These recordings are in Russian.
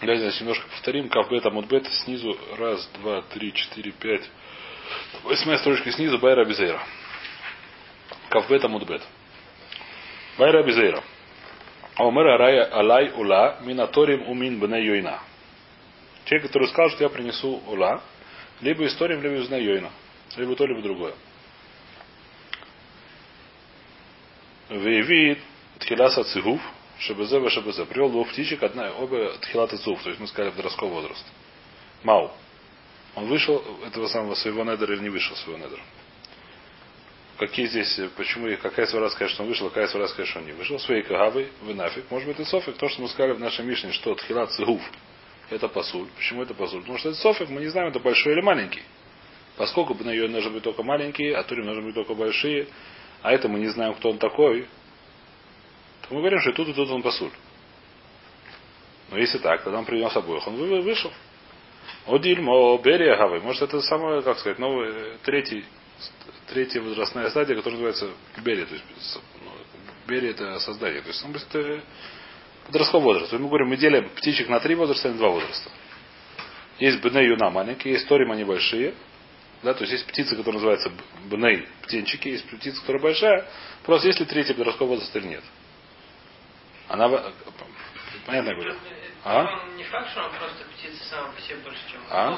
Давайте значит, немножко повторим. Кавбет Амудбет снизу. Раз, два, три, четыре, пять. Восьмая строчка снизу. Байра Безейра. Кавбет Амудбет. Байра Безейра. Омер Алай Ула Минаторим Умин Бне Йойна. Человек, который сказал, что я принесу Ула, либо историем, либо из Йойна. Либо то, либо другое. Вейвид Тхиласа Цигув, Шабазе Шабазе. Привел двух птичек, одна, обе Тхилата Цув, то есть мы сказали подростковый возраст. Мау. Он вышел этого самого своего недера или не вышел своего недера. Какие здесь, почему, какая свара сказать, что он вышел, какая свара сказать, что он не вышел. Своей кагавой, вы нафиг. Может быть, и софик. То, что мы сказали в нашей Мишне, что тхилат цигув, это посуль. Почему это посуль? Потому что это софик, мы не знаем, это большой или маленький. Поскольку на ее нужно быть только маленькие, а турим нужно быть только большие, а это мы не знаем, кто он такой, мы говорим, что и тут, и тут он посуль. Но если так, тогда он принес обоих. Он вышел. Одильмо, Берия Гавы. Может, это самое, как сказать, новый, третий, третья возрастная стадия, которая называется Берия. То есть, ну, Берия это создание. То есть, ну, это подростковый возраст. Мы говорим, мы делим птичек на три возраста и на два возраста. Есть Бней Юна маленькие, есть Торим они большие. Да, то есть есть птица, которая называется бней, птенчики, есть птица, которая большая. Просто есть ли третий подростковый возраст или нет. Она... Понятно говорю? А? Не факт, что он просто птица сама по себе больше, чем а?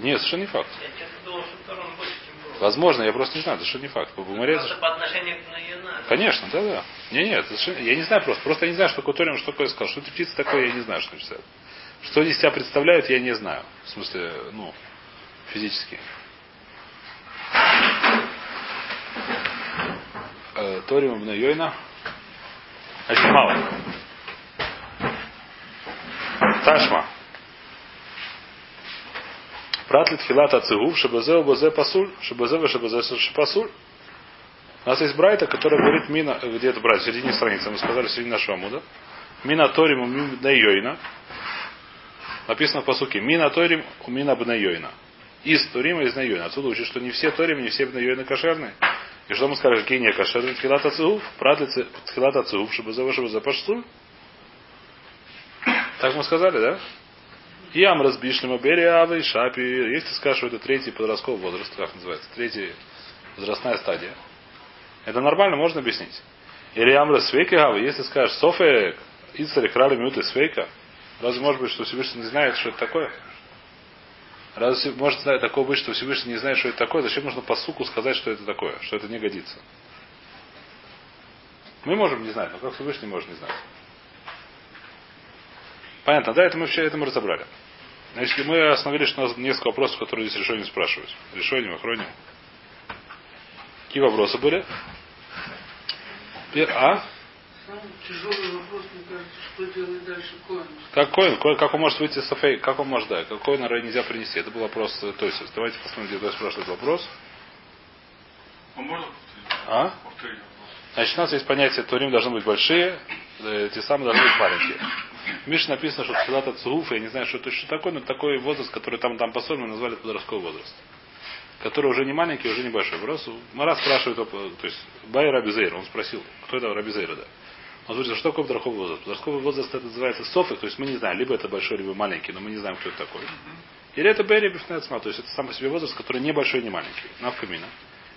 Нет, совершенно не факт. Я думал, что он больше, чем голубь. Возможно, я просто не знаю, это что не факт. По просто по отношению к Наяна. Конечно, да, да. Не, нет, я не знаю просто. Просто я не знаю, что такое Торим, что такое сказал. Что это птица такое, я не знаю, что это. Что они себя представляют, я не знаю. В смысле, ну, физически. Э, Торим Значит, мало. Ташма. Пратлит хилат ацигув, шабазе убазе пасуль, шабазе шабазе пасуль. У нас есть брайта, которая говорит мина, где это брать, в середине страницы, мы сказали в середине нашего амуда. Мина торим у мина йойна. Написано в посуке. Мина торим у мина бна Из торима из на Отсюда учит, что не все торим, не все бна кошерные. И что мы скажем, какие не кошерные? Тхилат ацигув. Пратлит тхилат ацигув, шабазе шабазе пасуль. Так мы сказали, да? Ям разбишнема бериавы, шапи. Если скажешь, что это третий подростковый возраст, как называется, третья возрастная стадия. Это нормально, можно объяснить. Или амра свейка если скажешь софек, ицари крали минуты свейка, разве может быть, что Всевышний не знает, что это такое? Разве может знать такое быть, что Всевышний не знает, что это такое? Зачем нужно по суку сказать, что это такое, что это не годится? Мы можем не знать, но как Всевышний может не знать? Понятно, да, это мы все это мы разобрали. Значит, мы остановились, что у нас несколько вопросов, которые здесь решение спрашивают. Решением, охроне. Какие вопросы были? А? Тяжелый вопрос, мне кажется, что делать дальше коин. Как коин? коин как он может выйти с Афей? Как он может, да? Как коин нельзя принести? Это был вопрос э, то есть Давайте посмотрим, где спрашивает вопрос. А можно А? Значит, у нас есть понятие, турим должны быть большие, э, те самые должны быть маленькие. В Мише написано, что Тхилат Ацуф, я не знаю, что это что такое, но такой возраст, который там, там посольно назвали подростковый возраст. Который уже не маленький, уже небольшой. Просто Мара спрашивает, то есть Бай Рабизейр, он спросил, кто это Рабизейра, да. Он говорит, что такое подростковый возраст? Подростковый возраст это называется софик, то есть мы не знаем, либо это большой, либо маленький, но мы не знаем, кто это такой. Или это Бери Бифнецма, то есть это сам по себе возраст, который не большой, не маленький. Навкамина.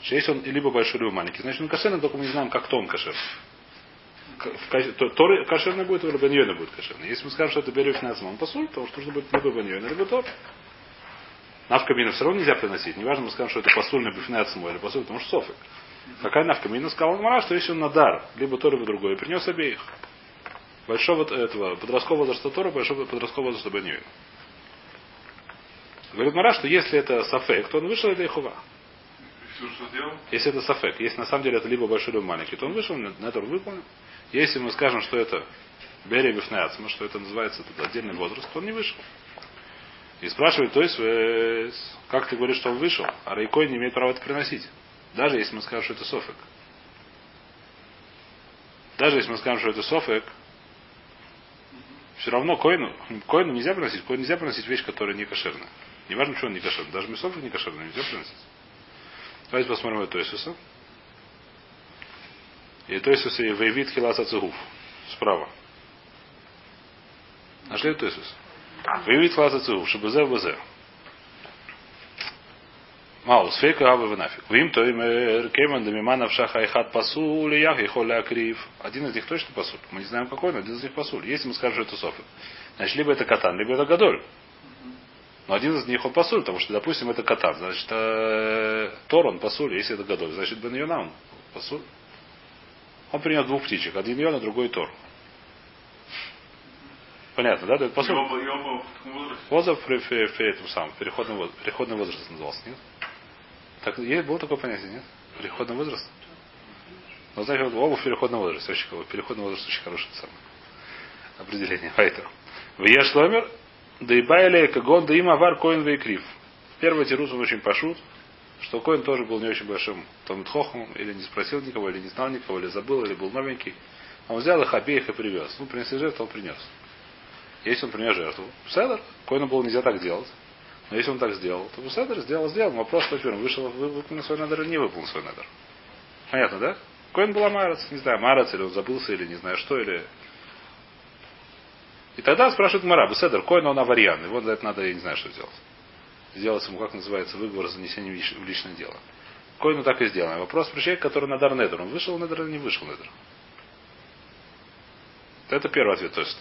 Что если он либо большой, либо маленький, значит он кошерный, только мы не знаем, как то он кошерный Торы кошерный будет, или баньойна будет кошерный. Если мы скажем, что это берет финансово, он посуль, потому что нужно будет либо баньойна, либо тор. Навкамина все равно нельзя приносить. Неважно, мы скажем, что это посульный бифнецму или посуль, потому что софик. Какая навкамина сказала Мара, что если он на дар, либо то, либо другое, принес обеих. Большого этого подросткового возраста Тора, большого подросткового возраста Баньойна. Говорит Мара, что если это сафек, то он вышел это Ихува. Если это сафек, если на самом деле это либо большой, либо маленький, то он вышел, на это выполнен. Если мы скажем, что это Бери Бифнеацма, что это называется этот отдельный возраст, то он не вышел. И спрашивает, то есть, э, как ты говоришь, что он вышел, а Райкой не имеет права это приносить. Даже если мы скажем, что это софек. Даже если мы скажем, что это софек, все равно коину, коину нельзя приносить. Коину нельзя приносить вещь, которая не кошерная. Не важно, что он не кошерный. Даже мясофик не кошерный, нельзя приносить. Давайте посмотрим это Иисуса. И то есть и Вейвит Хиласа Цигуф. Справа. Нашли то есть. Выявить класса цух, чтобы зе в зе. Маус, фейка авы внафиг. Вим то им кеман дамимана в шаха ихат пасул, и ях и холя крив. Один из них точно пасуль. Мы не знаем какой, но один из них пасуль. Если мы скажем, что это софы. Значит, либо это катан, либо это гадоль. Но один из них он пасуль, потому что, допустим, это катан. Значит, э, Тор он пасуль, если это гадоль. Значит, бен Йонам пасуль. Он принес двух птичек. Один Йона, другой Тор. Понятно, да? Да, это И пасуль. оба, и оба в таком возрасте. Возраст при, при, при этом самом, переходный возраст, переходный возраст назывался, нет? Так, есть, было такое понятие, нет? Переходный возраст? Ну, знаете, вот оба в переходном возрасте, очень, переходный возраст очень хороший самое определение. Поэтому. В Яшломер, да и байли кагон, да им авар коин вейкрив. Первый тирус он очень пошут, что коин тоже был не очень большим Талмитхохом, или не спросил никого, или не знал никого, или забыл, или был новенький. А он взял их обеих и привез. Ну, принесли жертву, он принес. Если он принес жертву, Седер, коину было нельзя так делать. Но если он так сделал, то Седер сделал, сделал. Вопрос он вышел, вы- выполнил свой надер или не выполнил свой надер. Понятно, да? Коин была Марец, не знаю, Марец, или он забылся, или не знаю что, или... И тогда спрашивает Мара, Седер, Коин он аварьян, его за это надо, я не знаю, что делать. Сделать ему, как называется, выговор за занесение в лич- в личное дело. Коину так и сделано. Вопрос про человека, который надар недер. Он вышел недер или не вышел недер? Это первый ответ то есть.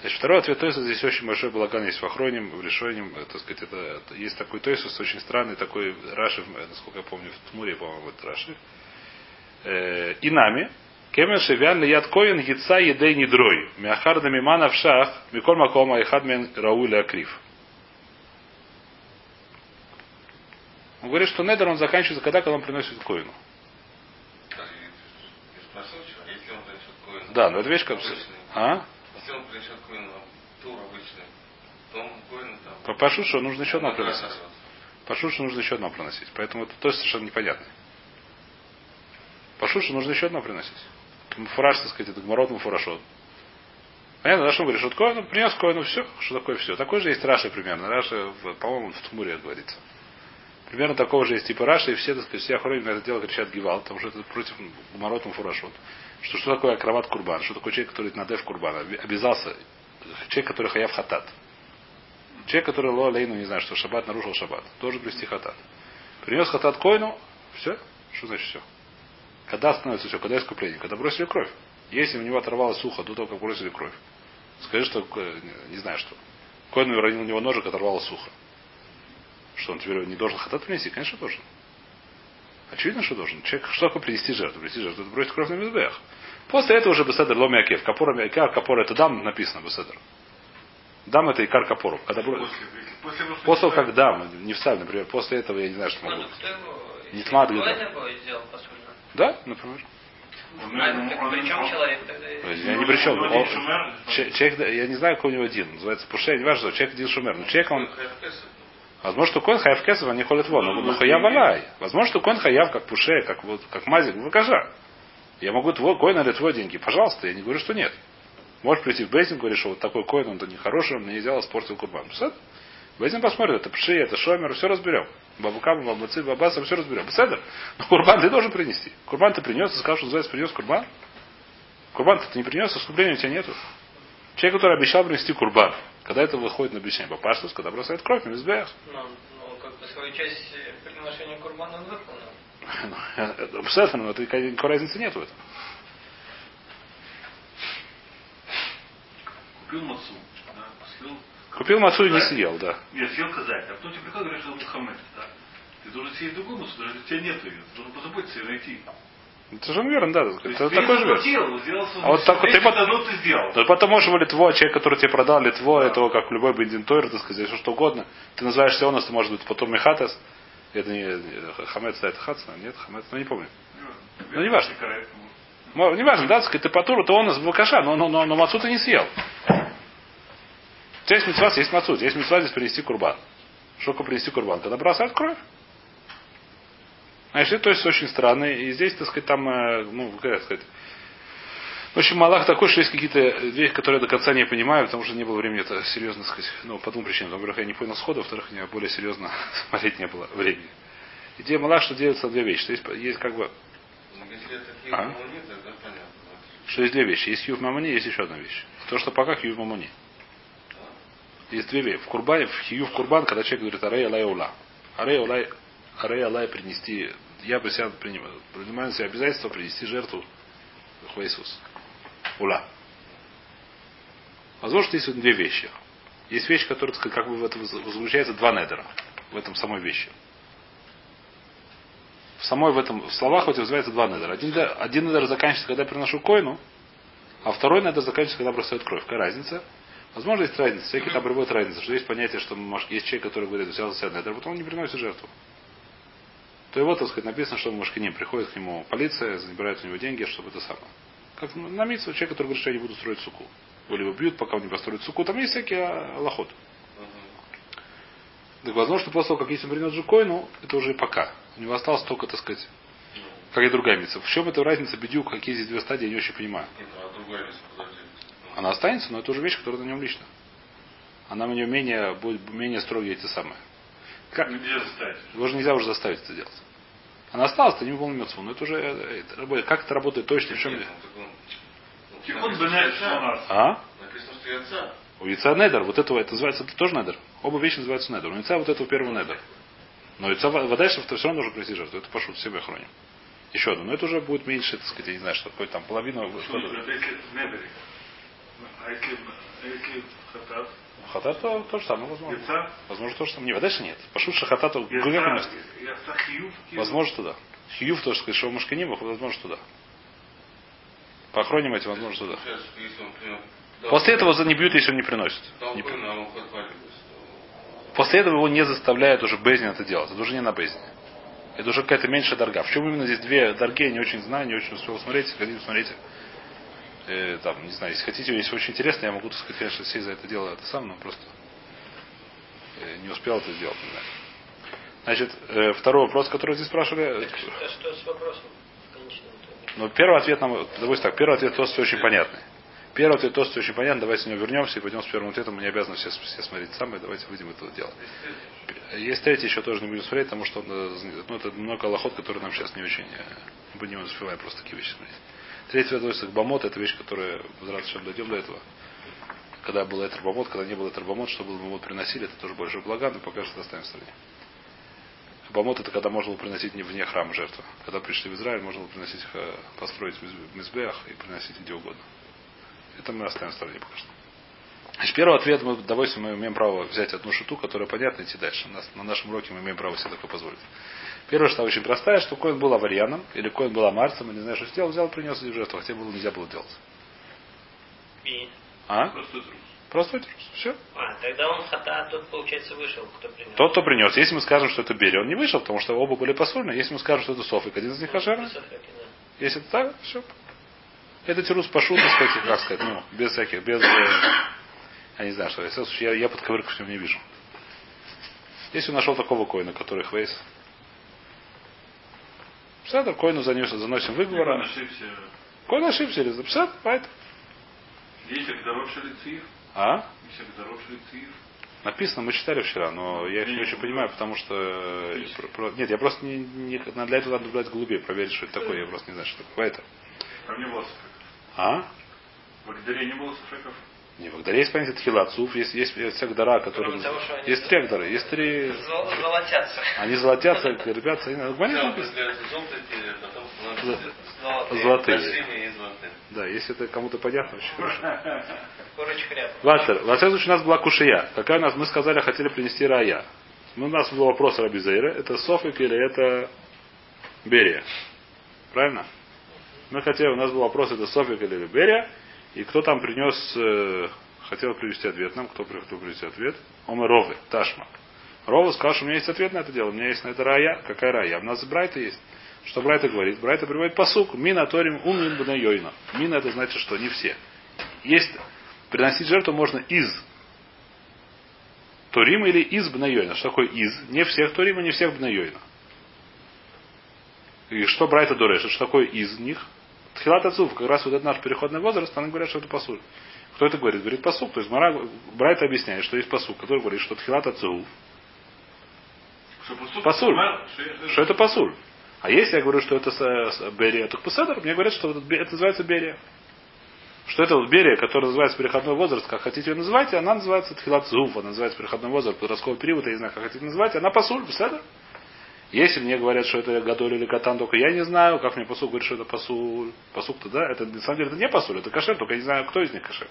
Значит, второй ответ, то есть здесь очень большой балаган есть в Охроним, в Решойним, э, так сказать, это, это- есть такой Тойсус очень странный, такой Раши, насколько я помню, в Тмуре, по-моему, это Раши. Э, и нами, Кемен шевян яд коин яйца едей недрой. Мяхар да мимана в шах, миколь макома и хадмен рауи акрив. Он говорит, что недер он заканчивается, когда, когда он приносит коину. Да, но это вещь как... А? Если он принесет коин тур обычный, то он коин там. По Пашу, что нужно еще одно приносить. Пашу, что нужно еще одно приносить. Поэтому это тоже совершенно непонятно. Пашу, что нужно еще одно приносить. Фураж, так сказать, это гморот фурашот. Понятно, да, что он говорит, что такое, ну, принес коину, все, что такое все. Такой же есть Раша примерно. Раша, по-моему, в Тмуре говорится. Примерно такого же есть типа Раша, и все, так сказать, все охранники на это дело кричат Гивал, потому что это против гморотом фурашот. Что, что такое акроват курбан? Что такое человек, который надев курбан? Оби- Обязался. Человек, который хаяв хатат. Человек, который ло лейну, не знаю, что шаббат нарушил шаббат, должен привести хатат. Принес хатат койну, все. Что значит все? Когда становится все? Когда искупление? Когда бросили кровь. Если у него оторвалось ухо до того, как бросили кровь, скажи, что не- знаю что. Койну уронил у него ножик, оторвалось ухо. Что он теперь не должен хатат принести? Конечно, должен. Очевидно, что должен. Человек, что такое принести жертву? Принести жертву, это бросить кровь на мизбех. После этого уже беседер ломи акев. Капора мякер, капора это дам написано беседер. Дам это икар капору. Когда После, после, после, После того, как дам, не в саль, например, после этого я не знаю, что могу. Ну. Не сути? Да, например. А, есть Я не при чем. он Человек, да, я не знаю, какой у него один. Называется Пуше, не важно, человек один шумер. Но человек, он. Возможно, что Коин Хаяв Кесов, они ходят вон. Но Хаяв Алай. Возможно, что Коин Хаяв, как Пуше, как, вот, как Мазик, выкажа. Я могу твой коин или твой деньги. Пожалуйста, я не говорю, что нет. Можешь прийти в Бейзин, говоришь, что вот такой коин, он-то нехороший, он мне не сделал, испортил курбан. Бейзин посмотрит, это пши, это шомер, все разберем. Бабукам, бабацы, бабаса, все разберем. Беседер. Но курбан ты должен принести. Курбан ты принес, ты сказал, что называется, принес курбан. Курбан ты не принес, искупления у тебя нету. Человек, который обещал принести курбан, когда это выходит на обещание Папаштус, когда бросает кровь на мизбех. Ну, ну, как бы свою часть э, приношения курбана он выполнил. Ну, Беседер, но это никакой разницы нету в этом. купил мацу, да, съел. Купил мацу и не съел, да. Нет, съел казать. А потом тебе приходит, говорит, что это хамец, да. Ты должен съесть другую мацу, даже если у тебя нету ее. Ты должен позаботиться и найти. Это же верно, да. То Это ты такой же верно. сделал свой- А вот так вот ты Весь пот- это, ну, ты сделал. Но потом можешь его Литво, человек, который тебе продал Литво, этого как любой бензин Тойр, так сказать, все что угодно. Ты называешься он, ты может быть потом Мехатес. Это не Хамец, да, это Хацна, нет, Хамец, ну не помню. Ну, не важно. Ну, Не важно, да, сказать, ты по туру, то он из Бакаша, но, но, но, но мацу ты не съел. У тебя есть митцва, есть мацу, есть митцва здесь принести курбан. Что принести курбан? Когда бросают кровь. Значит, это то есть очень странно. И здесь, так сказать, там, э, ну, как сказать, в общем, Малах такой, что есть какие-то вещи, которые я до конца не понимаю, потому что не было времени это серьезно сказать. Ну, по двум причинам. Во-первых, я не понял схода, во-вторых, мне более серьезно смотреть не было времени. Идея Малах, что делается две вещи. То есть, есть как бы, Ну, А? что есть две вещи. Есть Юв Мамони, есть еще одна вещь. То, что пока Юв Мамони. Есть две вещи. В Курбане, в Хию в Курбан, когда человек говорит Арей Алай Ула. Арей Алай, Арей Алай принести, я себя принимаю, принимаю на себя обязательство принести жертву Иисус. Ула. Возможно, есть две вещи. Есть вещь, которая, как бы в этом заключается два недера. В этом самой вещи. В самой в этом, в словах вот называется два недера. Один, один недер заканчивается, когда я приношу койну, а второй недер заканчивается, когда бросает кровь. Какая разница? Возможно, есть разница. Всякие там приводят разницу, что есть понятие, что есть человек, который говорит, взял за себя недер, потом он не приносит жертву. То его, так сказать, написано, что Машкиним приходит к нему полиция, забирает у него деньги, чтобы это самое. Как на митцву человек, который говорит, что я не буду строить суку. Или его бьют, пока он не построит суку. Там есть всякие лохот. Так возможно, что после того, как если он принес жукойну, это уже пока. У него осталось только, так сказать, как и другая митцва. В чем эта разница, бедю, какие здесь две стадии, я не очень понимаю. Нет, а. Она останется, но это уже вещь, которая на нем лично. Она у нее менее, будет менее строгие эти самые. Как? Нельзя заставить. Его же нельзя уже заставить это делать. Она осталась, это не выполнил мецву. Но это уже э, это работает. Как это работает точно, в чем Нет, ну, что. А? Написано, что. У яйца недер, вот этого, это называется, это тоже недер. Оба вещи называются недер. У яйца вот этого первого недер. Но яйца дальше то все равно нужно принести жертву. Это пошут, себе хроним. Еще одно. Но это уже будет меньше, так сказать, я не знаю, что такое там половину. Что? Это если. А если, а если хатат? Хатат то, то же самое, возможно. Возможно, то же самое. Не, дальше нет. Пошут Яйца, приносит. яйца хиюв. Возможно, туда. Хьюв тоже сказать, что мушканим, возможно, туда. По охроне эти, возможно, туда. После этого не бьют, если он не приносит. Не то- После этого его не заставляют уже Безин это делать. Это уже не на Безине. Это уже какая-то меньшая дорога. В чем именно здесь две дорги, я не очень знаю, не очень успел смотреть. Хотите, смотрите. Э, там, не знаю, если хотите, если очень интересно, я могу, так сказать, конечно, сесть за это дело это сам, но просто э, не успел это сделать, не знаю. Значит, э, второй вопрос, который здесь спрашивали. Так что, а что с вопросом? Но первый ответ нам, давайте так, первый ответ Тости очень понятный. Первый ответ Тости очень понятный, давайте с него вернемся и пойдем с первым ответом, мы не обязаны все, все смотреть самые, давайте выйдем это дело. Есть третий, еще тоже не будем смотреть, потому что э, ну, это много лохот, которые нам сейчас не очень, э, мы не успеваем просто такие вещи смотреть. Ответ относится к бамот, это вещь, которая, возвращаем, дойдем до этого. Когда был этер бамот, когда не было этер бамот, что был бамот приносили, это тоже большой благо, но пока что оставим в стороне. Бамот это когда можно было приносить не вне храма жертвы. Когда пришли в Израиль, можно было приносить, э, построить в Мизбеах и приносить где угодно. Это мы оставим в стороне пока что. Значит, первый ответ мы удовольствие мы имеем право взять одну шуту, которая понятна, и идти дальше. У нас, на нашем уроке мы имеем право себе такое позволить. Первая что очень простая, что Коин был аварьяном, или Коин был амарцем, или не знаю, что сделал, взял, принес в жертву, хотя было нельзя было делать. И... А? Простой трус. Простой трус. Все. А, тогда он хата, а тот, получается, вышел, кто принес. Тот, кто принес. Если мы скажем, что это Бери, он не вышел, потому что оба были посольны. Если мы скажем, что это Софик, один из них хашерный. Софеки, да. Если это так, все. Это тирус пашу, так сказать, как сказать, ну, без всяких, без... э, я не знаю, что я, я, я подковырку в нем не вижу. Если он нашел такого коина, который хвейс. Псадр, коину занес, заносим выговор. Он ошибся. Коин ошибся или записать, поэтому. А? Написано, мы читали вчера, но я их не очень понимаю, потому что... э, Нет, я просто не, не- для этого надо брать голубей, проверить, что это такое. Я просто не знаю, что такое. Это. Там не было суфеков. А? В Агдаре не было суфеков. Не, в Агдаре есть понятие тхилацуф, есть, есть, есть Агдара, который... Того, Есть три Агдары, есть три... Зол- Золотятся. Они золотятся, ребята, они... Да, золотые. золотые. Да, если это кому-то понятно, очень хорошо. Ватер, во всяком случае у нас была кушия. Какая у нас, мы сказали, хотели принести рая. Ну, у нас был вопрос Раби Зейра, это Софик или это Берия. Правильно? Мы хотели, у нас был вопрос, это Софик или Берия. И кто там принес, э, хотел привести ответ нам, кто хотел привести ответ? Омы Ровы, Ташма. Рова сказал, что у меня есть ответ на это дело. У меня есть на это рая. Какая рая? У нас Брайта есть. Что Брайта говорит? Брайта приводит посук. Мина торим умнин бнайойна. Мина это значит, что не все. Есть приносить жертву можно из Торима или из Бнайойна. Что такое из? Не всех Торима, не всех Бнайойна. И что Брайта Дорешит? Что такое из них? Тхилат Ацуф, как раз вот этот наш переходный возраст, они говорят, что это посуд. Кто это говорит? Говорит посук. То есть Мара, Брайта объясняет, что есть посук, который говорит, что Тхилат Ацуф, посуд? Посуль. Что это посуль. А если я говорю, что это Берия, то Пасадр, мне говорят, что это называется Берия. что это вот берия, которая называется переходной возраст, как хотите ее называть, она называется тхилат зуф, она называется переходной возраст, подростковый период, я не знаю, как хотите называть, она пасуль, беседа. Если мне говорят, что это гадоль или катан, только я не знаю, как мне посук говорит, что это пасуль. Посук-то, да, это на самом деле это не пасуль, это кашер, только я не знаю, кто из них кашер.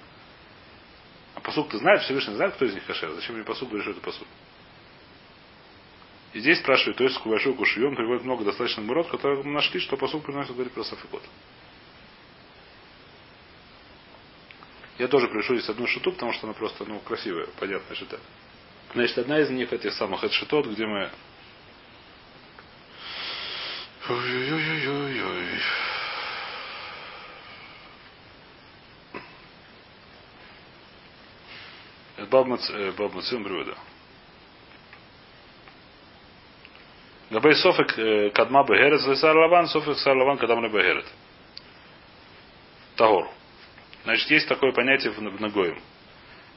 А посук-то знает, Всевышний знает, кто из них кашер. Зачем мне посук говорит, что это пасуль? И здесь спрашивают, то есть большой кушием, приводит много достаточно мурот, которые нашли, что посук приносит говорит про Сафикот. Я тоже пришлю здесь одну шиту, потому что она просто, ну, красивая, понятная шита. Значит, одна из них этих самых это шитот, где мы Ой-ой-ой-ой-ой. Это Бабмацим Брюда. Габей Софик э, Кадма Бегерет, Сар Лаван, Софик Сар Лаван Кадам Бегерет. Тагор. Значит, есть такое понятие в Нагоем,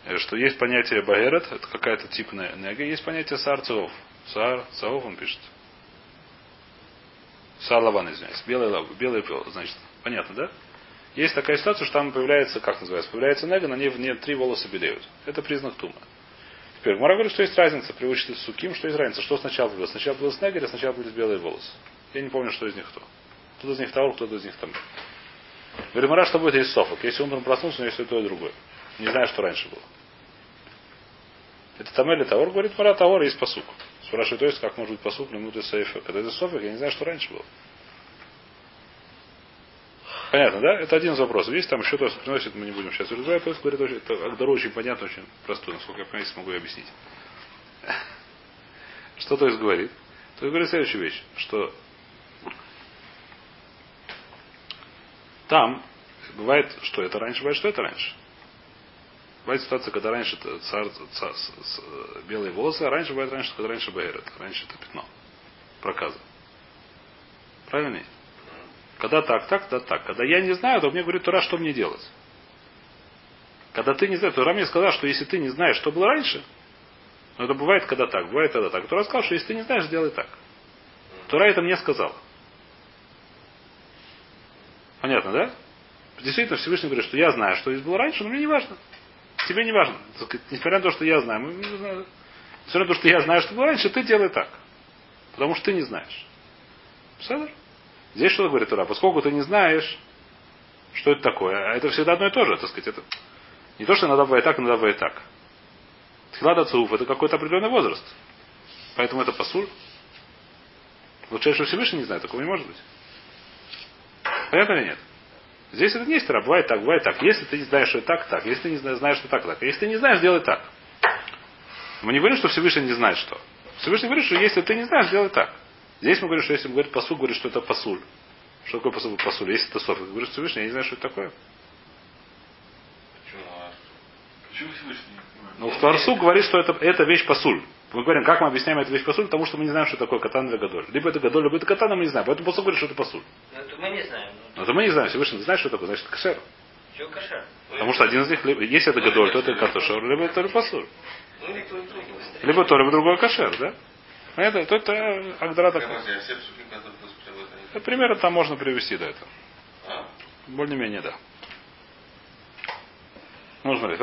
э, что есть понятие Багерет, это какая-то тип нега, есть понятие Сар Цаов. Сар Цаов он пишет. Сар Лаван, извиняюсь. Белый, лав, белый, значит, понятно, да? Есть такая ситуация, что там появляется, как называется, появляется нега, на ней, в ней три волоса белеют. Это признак тума. Теперь, Мара говорит, что есть разница при суким, что есть разница, что сначала появилось. Сначала появилась нега или сначала появились белые волосы. Я не помню, что из них кто. Кто из них Таур, кто из них там. Говорит, Мара, что будет, есть софок. Если утром проснулся, у него есть и то, и другое. Не знаю, что раньше было. Это там или Таур, говорит Мара, Таур есть посук. Спрашивает, то есть, как может быть посук лимуты сейфа. Когда это софик, я не знаю, что раньше было. Понятно, да? Это один из вопросов. Есть там еще то, что приносит, мы не будем сейчас разбирать. То есть, говорит, это Агдару очень понятно, очень простой, насколько я понимаю, смогу объяснить. Что то есть говорит? То есть говорит следующую вещь, что там бывает, что это раньше, бывает, что это раньше. Бывает ситуация, когда раньше цар, цар, цар, белые волосы, а раньше бывает раньше, когда раньше бэгерет. Раньше это пятно. Проказа. Правильно? Когда так, так, да так. Когда я не знаю, то мне говорит Тура, что мне делать. Когда ты не знаешь, Тура мне сказал, что если ты не знаешь, что было раньше, но это бывает когда так, бывает когда так. Тура сказал, что если ты не знаешь, сделай так. Тура это мне сказал. Понятно, да? Действительно, Всевышний говорит, что я знаю, что здесь было раньше, но мне не важно. Тебе не важно. Несмотря на то, что я знаю. Несмотря на то, что я знаю, что было раньше, ты делай так. Потому что ты не знаешь. Представляешь? Здесь что говорит Тура? Поскольку ты не знаешь, что это такое, а это всегда одно и то же, так сказать, это не то, что иногда бывает так, иногда бывает так. Тхилада Цуф это какой-то определенный возраст. Поэтому это пасуль. Лучше, что Всевышний не знает, такого не может быть. Понятно или нет? Здесь это не есть тара, бывает так, бывает так. Если ты не знаешь, что так, так. Если ты не знаешь, что так, так. Если ты не знаешь, делай так. Мы не говорим, что Всевышний не знает что. Всевышний говорит, что если ты не знаешь, делай так. Здесь мы говорим, что если мы говорим посуд, говорит, что это пасуль. Что такое посуд, пасуль? Если это софик, говорит Всевышний, я не знаю, что это такое. Почему? А Почему Всевышний? Ну, в Тварсу говорит, что это, это вещь пасуль. Мы говорим, как мы объясняем эту вещь пасуль, потому что мы не знаем, что такое катан или гадоль. Либо это гадоль, либо это катан, а мы не знаем. Поэтому посуд говорит, что это пасуль. Ну, это мы не знаем. Но это мы не знаем. Всевышний не знает, что такое, значит, кашер. Чего кошер? Потому что один из них, либо, если это гадоль, то это катушер, либо это пасуль. Ну. Либо то, либо другой кашер, да? Понятно? То это Агдара такой. А это, Это Примерно там можно привести до этого. А? Более-менее, да. Ну, смотри,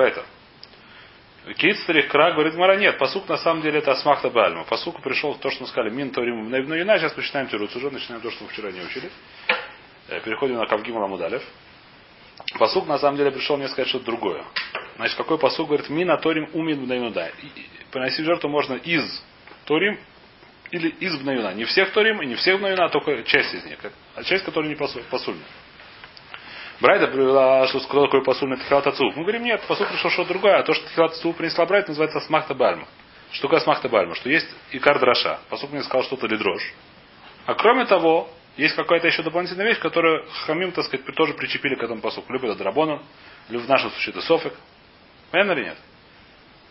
Кицтрих Кра говорит, Мара, нет, посук на самом деле это Асмахта Бальма. Посуку пришел то, что мы сказали, Мин Торим на Ина, сейчас почитаем Тируц уже, начинаем то, что мы вчера не учили. Э, Переходим на Кавгим Ламудалев. Посук на самом деле пришел мне сказать что-то другое. Значит, какой посук говорит, Мина Торим Умин Бнаюда. Приносить жертву можно из Торим или из Бнаюна. Не всех Торим и не всех Бнаюна, а только часть из них. А часть, которая не посуль- посульна. Брайда привела, что сказал такой посуль на Тхилат Ацуф. Мы говорим, нет, посуль пришел что-то другое. А то, что Тхилат Ацуф принесла Брайда, называется Смахта Бальма. Что такое Смахта Бальма? Что есть Икар Драша. Посук мне сказал что-то лидрош. А кроме того, есть какая-то еще дополнительная вещь, которую Хамим, так сказать, тоже причепили к этому посуку. Либо это Драбона, либо в нашем случае это Софик. Понятно или нет?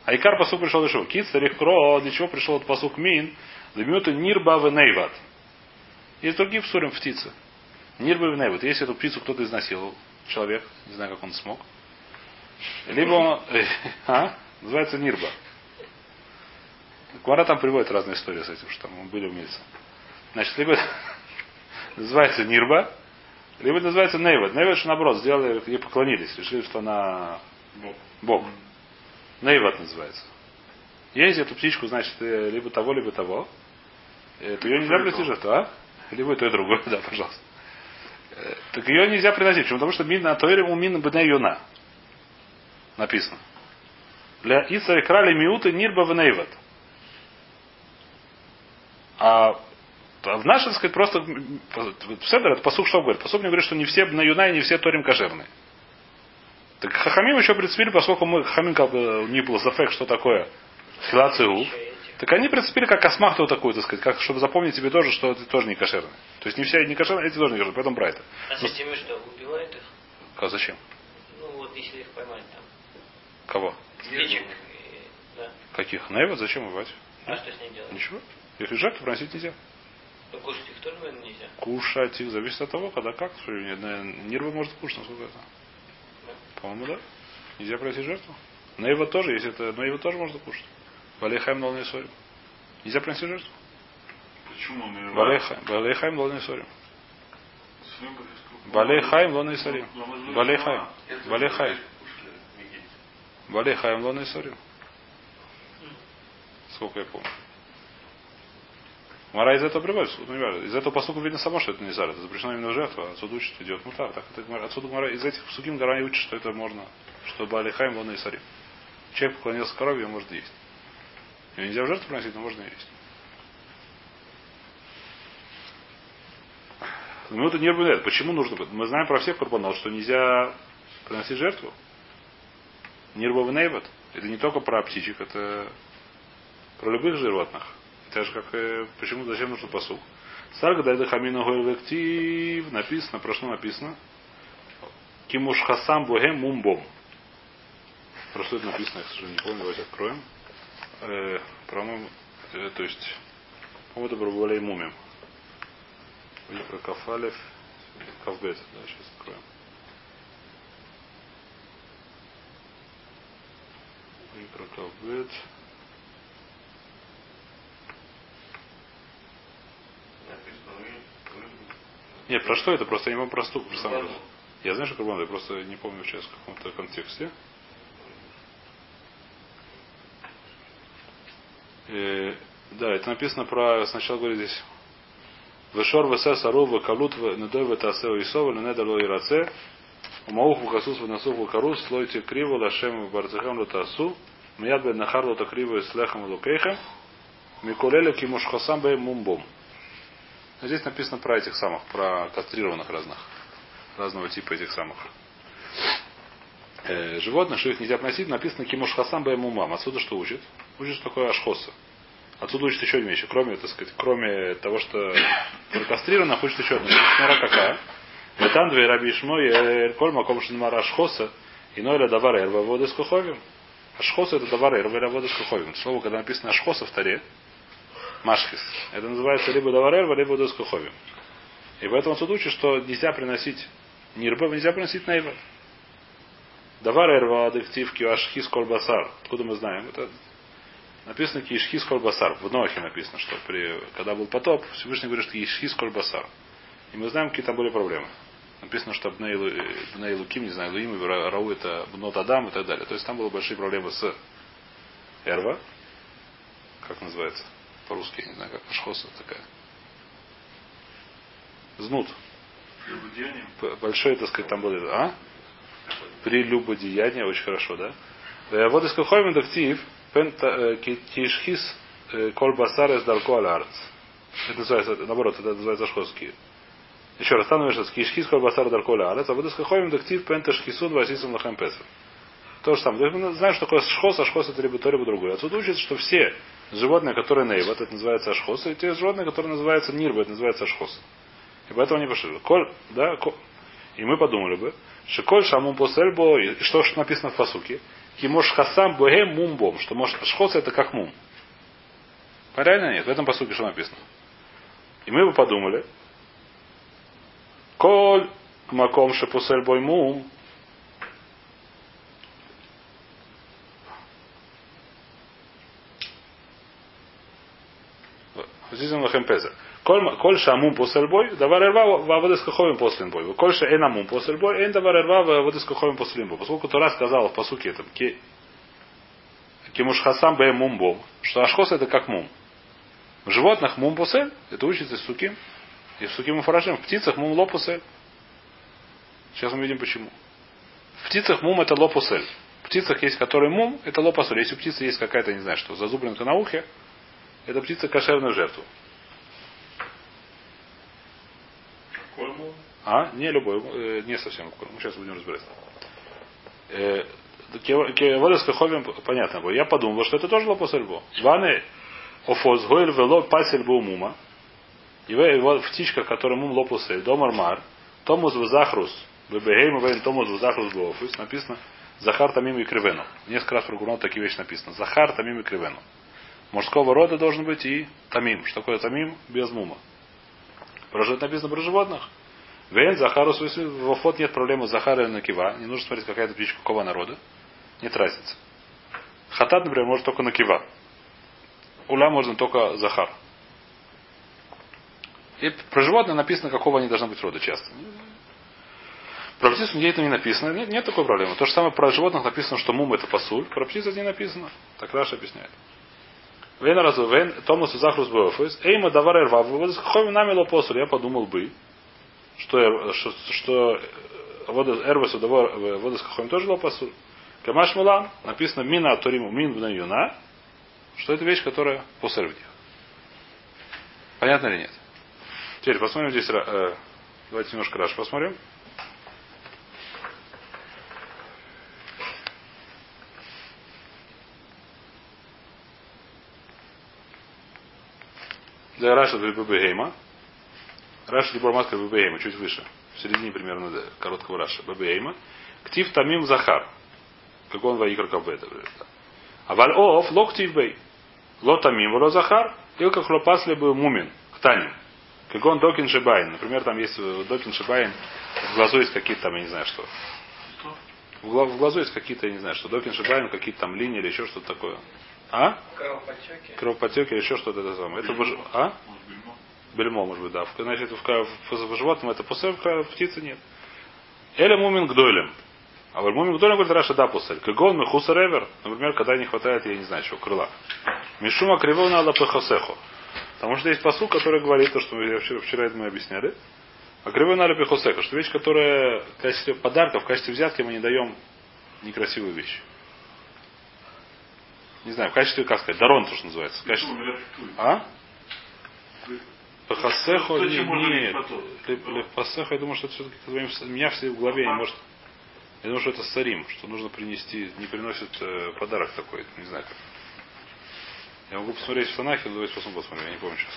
А Икар посук пришел еще. Кит, старик кро, для чего пришел этот посук мин? Лемюта нирба венейват. Есть другие в сурим птицы. Нирба венейват. Если эту птицу кто-то изнасиловал, человек, не знаю, как он смог. Либо он, а? Называется нирба. Квара там приводит разные истории с этим, что там были умельцы. Значит, либо называется нирба, Либо называется нейвет. Нейвет, что наоборот, сделали, ей поклонились, решили, что она Бог. Бог. Нейват называется. Есть эту птичку, значит, э, либо того, либо того. Э, То ее нельзя принести жертву, а? Либо и то, и другое, да, пожалуйста. Э, Так ее нельзя приносить. Почему? Потому что мин на тойре у мин бне юна. Написано. Для Ицари крали миуты нирба в нейват. А а в нашем, сказать, просто Седер, это посук что говорит? Посук мне говорит, что не все на юна и не все торим кошерные. Так Хахамим еще прицепили, поскольку мы Хахамим как бы них был зафек, что такое хилацию. Так они прицепили как осмахту такую, так сказать, как, чтобы запомнить тебе тоже, что ты тоже не кошерный. То есть не все не кошерные, эти тоже не кошерные, поэтому брать. А с этими что, убивают их? А зачем? Ну вот, если их поймать там. Кого? И- Да. Каких? Нейва? Зачем убивать? А что с ней делать? Ничего. Их и жертву приносить нельзя. Ну, кушать их тоже, наверное, нельзя. Кушать их зависит от того, когда как. Что, не- на- Нирва может кушать, насколько это. По-моему, да. Нельзя приносить жертву. Нейва тоже, если это Нейва тоже можно кушать. Валейхайм лол сорим. Нельзя приносить жертву. Почему он Валейхайм Валейхайм лол сорим. с рыбой сколько? Балейхайм лон Балейхайм. Это Балейхайм. кушали, мигель. Балейхайм лон сорим. Сколько я помню. Мара из этого приводит, ну, не из этого посука видно само, что это не зар, это запрещено именно жертва, отсюда учит, идет мутар. Так это, отсюда Гмара- из этих суким гора учит, что это можно, что Балихайм, лон и сарим. Человек поклонился корове, ее может есть. Ее нельзя в жертву приносить, но можно есть. Ну это не аргумент. Почему нужно? Мы знаем про всех курбанов, что нельзя приносить жертву. Нирбов нейбат. Это не только про птичек, это про любых животных. Так же, как э, почему, зачем нужен посуд? Сарга дайда хамина гойлектив написано, прошло написано. Кимуш хасам богем мумбом. Про что это написано, я, к сожалению, не помню, давайте откроем. Э, по-моему, э, то есть, по-моему, это про Булей мумим. Или про Кафалев, Кавбет, да, сейчас откроем. Или про Кавбет. Нет, про что это? Просто я не помню про стук. Про саму. Курбан. Я знаю, что Курбан, я просто не помню сейчас в каком-то контексте. Э, да, это написано про, сначала говорит здесь, Вешор весе сару векалут недой ветасе исова ленедало и раце умаух вукасус венасух вукарус слойте криво лашем барцехам лутасу мияд бен нахар лота криво с лехам лукейхем миколеле кимушхасам бе мумбом. Здесь написано про этих самых, про кастрированных разных, разного типа этих самых э, животных, что их нельзя приносить, написано кимуш хасам бэмумам. Отсюда что учит? Учит, что такое ашхоса. Отсюда учит еще одну вещь. Кроме, так сказать, кроме того, что про кастрированных, учит еще одну. Смотря какая. Ветан две раби шмой коль маком шинмара ашхоса и нойля давар эрва воды с куховим. Ашхоса это давар эрва или воды с куховим. Слово, когда написано ашхоса в таре, машхис, это называется либо давар эрва, либо воды с куховим. И поэтому отсюда учит, что нельзя приносить нирбов, нельзя приносить наива. Давар эрва адектив киашхис колбасар. Откуда мы знаем? Это написано киашхис колбасар. В Нохе написано, что при, когда был потоп, Всевышний говорит, что киашхис колбасар. И мы знаем, какие там были проблемы. Написано, что Бней Лу- Бней Луким, не знаю, Луим, Рау это Бнот Адам и так далее. То есть там были большие проблемы с Эрва. Как называется? По-русски, не знаю, как Ашхоса такая. Знут. Большой, так сказать, там был это, а? Прелюбодеяние, очень хорошо, да? Вот из Кухоймен Дактив, Кишхис Колбасар из Дарко Аларц. Это называется, наоборот, это называется шхоский. Еще раз, там написано, Кишхис Колбасар Дарко Аларц, а из Кухоймен Дактив Пенташхисун Васисом Лахем Песах. То же самое. Мы знаем, что такое шхос, а шхос это либо то, либо другое. Отсюда учится, что все животные, которые нейват, это называется ашхос, и те животные, которые называются нирба, это называется ашхос. И поэтому они пошли. Коль, да, ко- и мы подумали бы, что коль шамум посельбо, и что ж написано в посуке, кимош хасам богем мумбом, что может шхос это как мум. Реально нет, в этом посуке что написано. И мы бы подумали, коль маком шепусель бой мум, Зизим лахем пеза. Коль, шамум после бой, давар рва в аводескаховим после бой. Коль ша энамум после бой, эн давар рва в аводескаховим после бой. Поскольку Тура сказала в посуке этом, ки, кимушхасам бе мумбом, что ашхос это как мум. В животных мум пусель, это учится из суким. И в суким и фарашим. В птицах мум лопусель. Сейчас мы видим почему. В птицах мум это лопусель. В птицах есть, которые мум, это лопусель. Если у птицы есть какая-то, не знаю что, зазубринка на ухе, это птица кошерную жертву. Корму. А? Не любой, э, не совсем корм. Мы сейчас будем разбираться. Э, Кеводес Каховим, понятно было. Я подумал, что это тоже лопус альбо. Ваны офоз гойль вело пасель бу мума. И в птичках, которые мум лопус эль, домар мар, томус в захрус, бебегейм вейн томус в захрус буофус, написано Захар Тамим и Кривену. Несколько раз про Гурнот такие вещи написано. Захар Тамим и Кривену. Мужского рода должен быть и Тамим. Что такое Тамим? Без мума. Про жи- написано про животных. Вен, Захару, в Офот нет проблемы с Захара и Накива. Не нужно смотреть, какая-то птичка какого народа. Нет разницы. Хатат, например, может только Накива. Уля можно только Захар. И про животное написано, какого они должны быть рода часто. Про птицу нигде это не написано. Нет, нет такой проблемы. То же самое про животных написано, что мум это пасуль. Про птицу это не написано. Так Раша объясняет. Вен разу вен, Томас Захрус Беофис, Эйма давар эрва, ховим нами лопосуль. Я подумал бы, что, что, что Эрвасу вода с хохом тоже лопасуль. Камаш Мулан написано Мина Ториму Мин в Юна, что это вещь, которая после в. Понятно или нет? Теперь посмотрим здесь, э, давайте немножко Раш посмотрим. Да, Раша Бебегейма. Раша Дибор Маска Бебегейма, чуть выше. В середине примерно да, короткого Раша. Бебегейма. Ктив Тамим Захар. Как он Ваикр Кавбе. А Валь Оф Локтив Бей. Ло Тамим, Ло Захар. Или как Лопасли бы Мумин. Ктаним. Как он Докин Шибайн. Например, там есть э, Докин Шибайн. В глазу есть какие-то там, я не знаю что. В глазу есть какие-то, я не знаю что. Докин Шибайн, какие-то там линии или еще что-то такое. А? Кровоподтеки. Кровопотеки или еще что-то это самое. Это выж- А? Может, бельмо? Бельмо, может быть, да. В- Значит, в, в, в животном это пусель, в, в птице нет. Эля мумин гдойлем. А вот мумин гдойлем говорит Раша, да, пусель. Кагон мехуса ревер. Например, когда не хватает, я не знаю, чего, крыла. Мишума кривона ала пехосехо. Потому что есть посыл, который говорит то, что мы вчера, вчера это мы объясняли. А кривона ала пехосехо, что вещь, которая в качестве подарка, в качестве взятки мы не даем некрасивую вещь. Не знаю, в качестве, как сказать, дарон, то, что называется. В качестве... А? Пахасехо, Кто не, нет. быть потом? Леп- Лепасехо, я думаю, что это все-таки меня все в голове, не может. Я думаю, что это сарим, что нужно принести, не приносит э, подарок такой, не знаю как. Я могу посмотреть в Санахе, но давайте посмотрим, посмотрим, я не помню сейчас.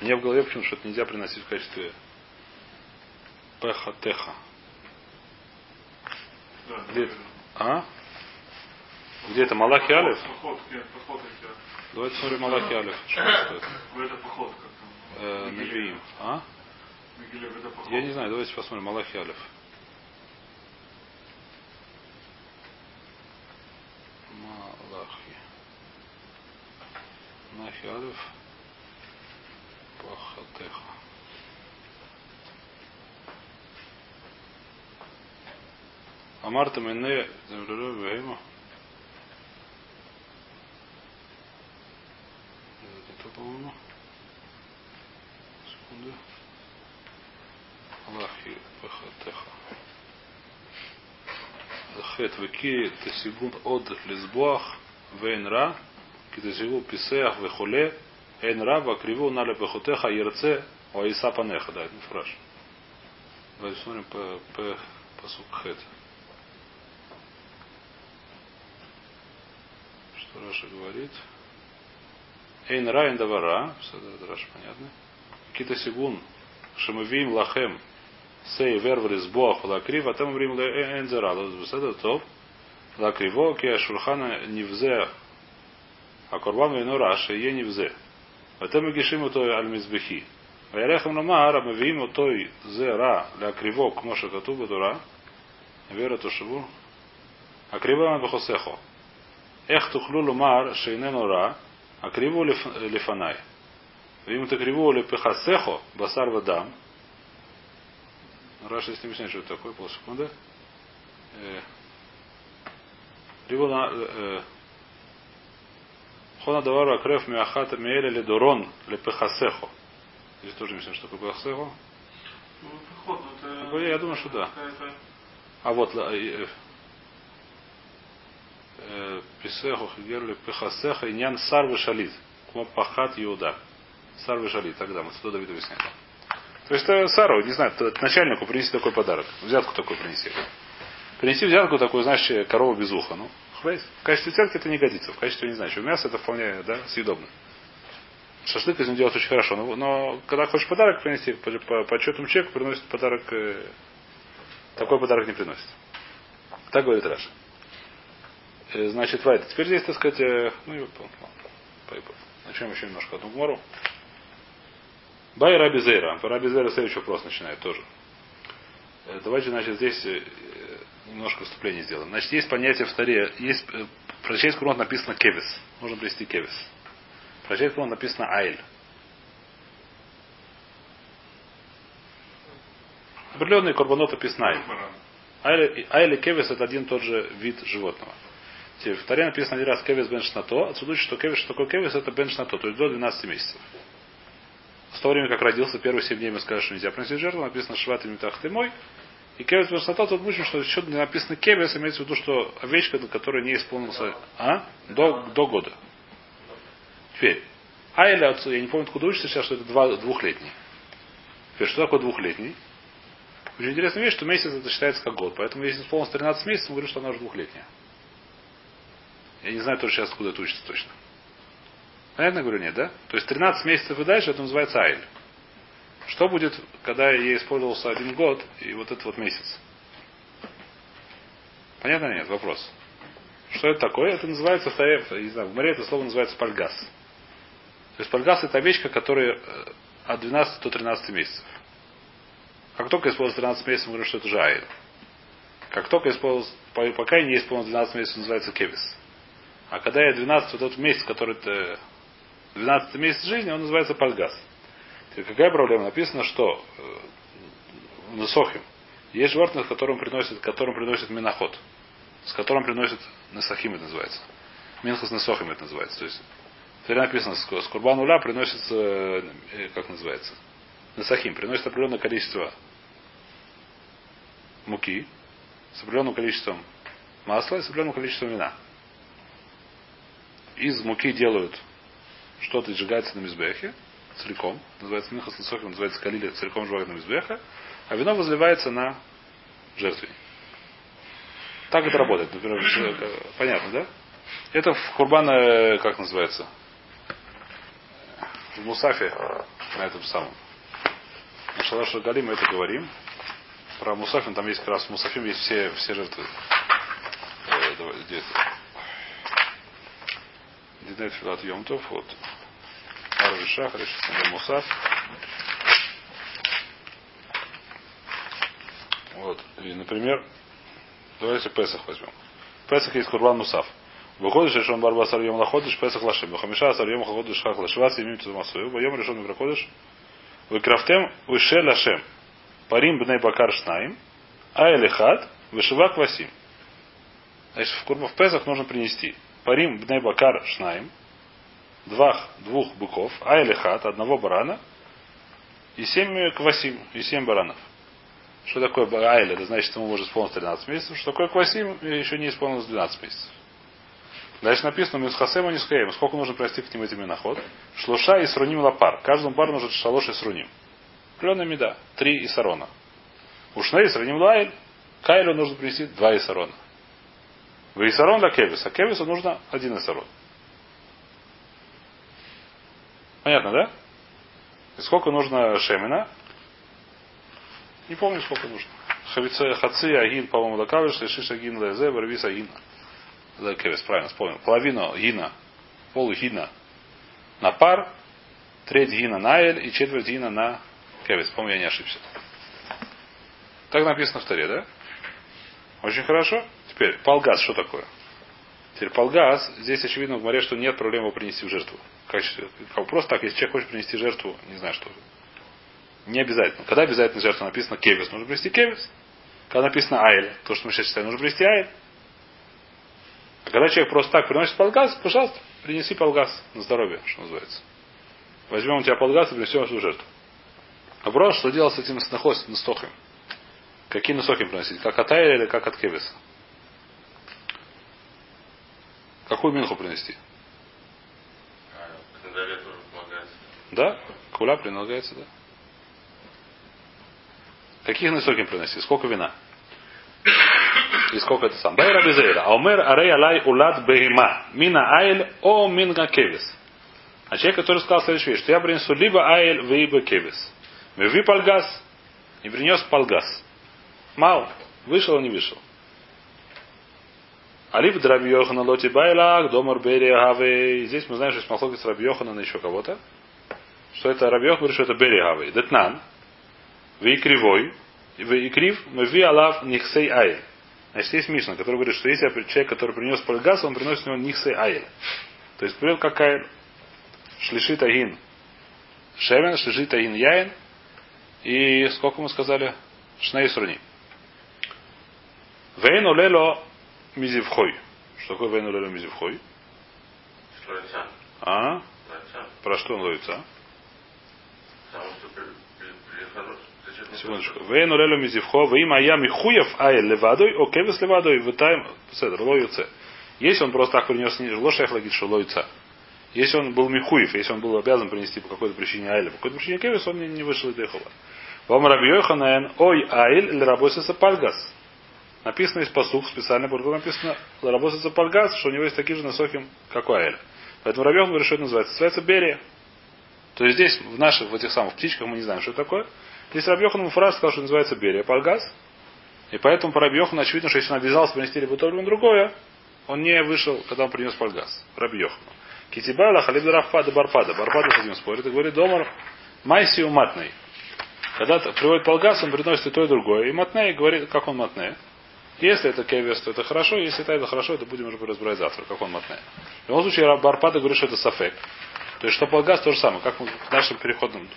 Меня в голове почему-то, что это нельзя приносить в качестве пеха-теха. Да, это? А? Где это? Малахи Алиф? Давайте посмотрим Малахи Алиф. Что это это поход как там. Э, Навиим. А? Я не знаю, давайте посмотрим. Малахи Алиф. Малахи. Малахи Алиф. Пахатеха. Амарта мене вейма. Не по-моему. Секунду. Аллахи Пахатеха. Хет веки тесигун од лизбуах вейн ра, ки тесигу писеах вехоле, эйн ра вакриву нале пехотеха ерце оиса панеха. Да, это фраж. Давайте смотрим по, по, посук хет. Что Раша говорит? Эйн Райн Давара, Раша понятно. Кита Сигун, Шамавим Лахем, Сей Верврис Бог Лакрив, а там Врим Эйн Зерал, Беседа Топ, Лакриво, Кия Шурхана Невзе, а Курбан Вейно Раши, Е Невзе. А там Гишим Той Альмизбехи. Ваяляхам Намар, Амавим Той Зера, Лакриво, Кмоша Катуба Дура, Вера Тошеву, Акрива Бахосехо. Эх тухлю лумар шейнену ра, а криву э, лифанай. Видимо, это криву лепехасехо, басар вадам. Раша, если объяснять, что это такое, полсекунды. Э, криву э, Хона давара крев миахата миэля ледорон лепехасехо. Здесь тоже не объясню, что такое пехасехо. Ну, я думаю, что да. А вот Писеху Хигерли Пехасеха Иньян Сарвы Шалит. Кмо Пахат Иуда. Сарвы Шалит. Тогда мы сюда Давид объясняет. То есть э, Сару, не знаю, начальнику принеси такой подарок. Взятку такой принеси. Принеси взятку такую, знаешь, э, корову без уха. Ну, хвейс. В качестве взятки это не годится. В качестве, не знаю, что мясо это вполне, да, съедобно. Шашлык из него делать очень хорошо. Но, но когда хочешь подарок принести, по, по, по отчетному чеку приносит подарок, э, такой подарок не приносит. Так говорит Раша. Э, Значит, Вайт. Теперь здесь, так сказать, э, ну, и по- по- по- начнем еще немножко одну гмору. Бай Раби Зейра. По Раби Зейра следующий вопрос начинает тоже. Э, Давайте, значит, здесь немножко вступление сделаем. Значит, есть понятие в Таре, есть, про честь Курон написано кевис. Можно привести кевис. Про честь Курон написано айль. Определенный корбанот. Айль айль и кевис это один и тот же вид животного. В Таре написано один раз кевис бен шнато. Отсюда учит, что кевис, что такое кевис, это бен шнато, то есть до 12 месяцев. С того времени, как родился, первые 7 дней мы сказали, что нельзя приносить жертву, написано шват и метах ты мой. И кевис бен шнато, тут учим, что еще не написано кевис, имеется в виду, что овечка, которая не исполнился а? до, до года. Теперь, Айля, отцу- я не помню, откуда учится сейчас, что это два, двухлетний. Теперь, что такое двухлетний? Очень интересная вещь, что месяц это считается как год. Поэтому если исполнилось 13 месяцев, мы говорим, что она уже двухлетняя. Я не знаю тоже сейчас, откуда это учится точно. Понятно говорю, нет, да? То есть 13 месяцев и дальше это называется айль. Что будет, когда ей использовался один год и вот этот вот месяц? Понятно нет? Вопрос. Что это такое? Это называется, не знаю, в море это слово называется пальгас. То есть пальгас это овечка, которая э, от 12 до 13 месяцев. Как только исполнилось 13 месяцев, мы говорим, что это уже айль. Как только исполнилось, по- пока не исполнилось 12 месяцев, называется кевис. А когда я 12, вот этот месяц, который это 12 месяц жизни, он называется пальгас. Теперь какая проблема? Написано, что э, в Несохим есть животных, которым приносят, которым приносят миноход, с которым приносят Несахим, это называется. Минхас Несохим это называется. То есть, Торе написано, с Курбан Уля приносится, э, как называется, Несахим, приносит определенное количество муки, с определенным количеством масла и с определенным количеством вина. Из муки делают что-то сжигается на мизбехе целиком, называется Минхас Несохим, называется Калили, целиком сжигают на мизбеха, а вино возливается на жертвенник. Так это работает. Например, э, понятно, да? Это в Курбана, э, как называется? В Мусафе, на этом самом. На Шалаша Гали мы это говорим. Про Мусафин там есть как раз в Мусафим есть все, все жертвы. Э, давай, где это? Динет Филат Йомтов, вот. Арви Шахар, Мусаф. Вот. И, например, давайте Песах возьмем. Песах есть Курбан Мусаф. Выходишь, решен барба сарьем лаходиш, Песах лашем. Вахамиша сарьем лаходиш, хак лашвас, имим тузмасую. Воем решен микроходиш. Выкрафтем уше лашем. Парим бней бакар шнаим. А элихат, вышивак васим. Значит, в Курбан в Песах нужно принести. Парим бней бакар шнаим. Двах, двух быков. А элихат, одного барана. И семь квасим, и семь баранов. Что такое Айль? Это значит, ему может исполниться 13 месяцев. Что такое Квасим? Еще не исполнилось 12 месяцев. Дальше написано, Мисхасема не скаем. Сколько нужно прости к ним этим миноход? Шлуша и сруним лапар. Каждому пару нужно шалош и сруним. Определенная меда. Три исарона. Ушна и сруним лайль. Кайлю нужно принести два исарона. В исарон для кевиса. Кевису нужно один исарон. Понятно, да? И сколько нужно шемена? Не помню, сколько нужно. Хаци агин, по-моему, лакавиш, лишиш агин лезе, барвис агин. Лекевис, правильно вспомнил. Половину гина, полу гина на пар, треть гина на эль и четверть гина на кевис. По-моему, я не ошибся. Так написано в таре, да? Очень хорошо. Теперь, палгаз, что такое? Теперь полгаз, здесь очевидно в море, что нет проблемы его принести в жертву. Качестве- просто так, если человек хочет принести жертву, не знаю что. Не обязательно. Когда обязательно жертва написано кевис, нужно принести кевис. Когда написано айль, то, что мы сейчас читаем, нужно принести айль. А когда человек просто так приносит полгаз, пожалуйста, принеси полгаз на здоровье, что называется. Возьмем у тебя полгаз и принесем эту жертву. Вопрос, что делать с этим снохос, настохим? Какие носохим приносить? Как от айля или как от кевиса? Какую минху принести? А. Да? Куля прилагается, да? Каких носоким принести? Сколько вина? И сколько это сам? Байра безейра. Аумер арей алай улад бейма. Мина айль о минга кевис. А человек, который сказал следующую вещь, что я принесу либо айль, либо кевис. Меви пальгас. И принес пальгас. Мал. Вышел, не вышел. Алиб Драби Йохана Лоти Байлах, Домар Бери Агавей. Здесь мы знаем, что есть махлоки с Раби Йохана на еще кого-то. Что это Раби Йохан говорит, что это Бери Агавей. Детнан. Вы кривой. Вы крив. Мы ви алав нихсей айль. Значит, есть Мишна, который говорит, что если человек, который принес польгас, он приносит него нихсей айль. То есть, привел как айль. Шлишит агин. Шемен, шлишит агин яин. И сколько мы сказали? Шней сруни. Вейн улело мизивхой. Что такое вейн улело мизивхой? А? Про что он ловится? Не Секундочку. Вейн улело мизивхо. Вейм ая михуев ай левадой. О кевес левадой. Витаем. Седр. Лоюце. Если он просто так принес, не ложь логит, что лоюца. Если он был михуев, если он был обязан принести по какой-то причине айля, по какой-то причине кевис, он не, вышел из Дехова. Вам Раби Йоханен, ой айль, или работается пальгас. Написано из посух, специально по написано работается пальгас, что у него есть такие же носохим, как у айль. Поэтому Йохан говорит, что это называется. Называется берия. То есть здесь, в наших, в этих самых птичках, мы не знаем, что это такое. Здесь Раби Йохан фраз сказал, что называется берия, пальгас. И поэтому по Раби Йохану очевидно, что если он обязался принести либо другое, он не вышел, когда он принес пальгас. Раби Йохану. Китибала халиб рафпада барпада. Барпада с этим спорит и говорит, домар майсию матный. Когда приводит полгас, он приносит и то, и другое. И матней говорит, как он матней. Если это кевес, то это хорошо. Если это, это хорошо, это будем уже разбирать завтра, как он матней. В любом случае, Барпада говорит, что это сафек. То есть, что полгас то же самое, как мы в нашем переходном.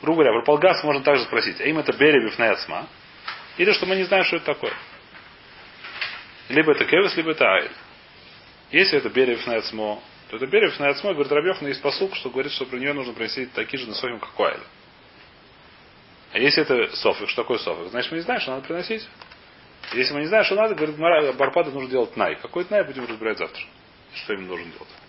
Грубо говоря, про полгас можно также спросить, а им это бери бифнеяцма, или что мы не знаем, что это такое. Либо это кевес, либо это айль. Если это бери бифнеяцмо, то это бери бифнеяцмо, говорит Рабьехан, есть посук, что говорит, что про нее нужно принести такие же насохим, как у айль. А если это софик, что такое софик? Значит, мы не знаем, что надо приносить. Если мы не знаем, что надо, говорит, Барпада нужно делать най. Какой най, будем разбирать завтра. Что им нужно делать.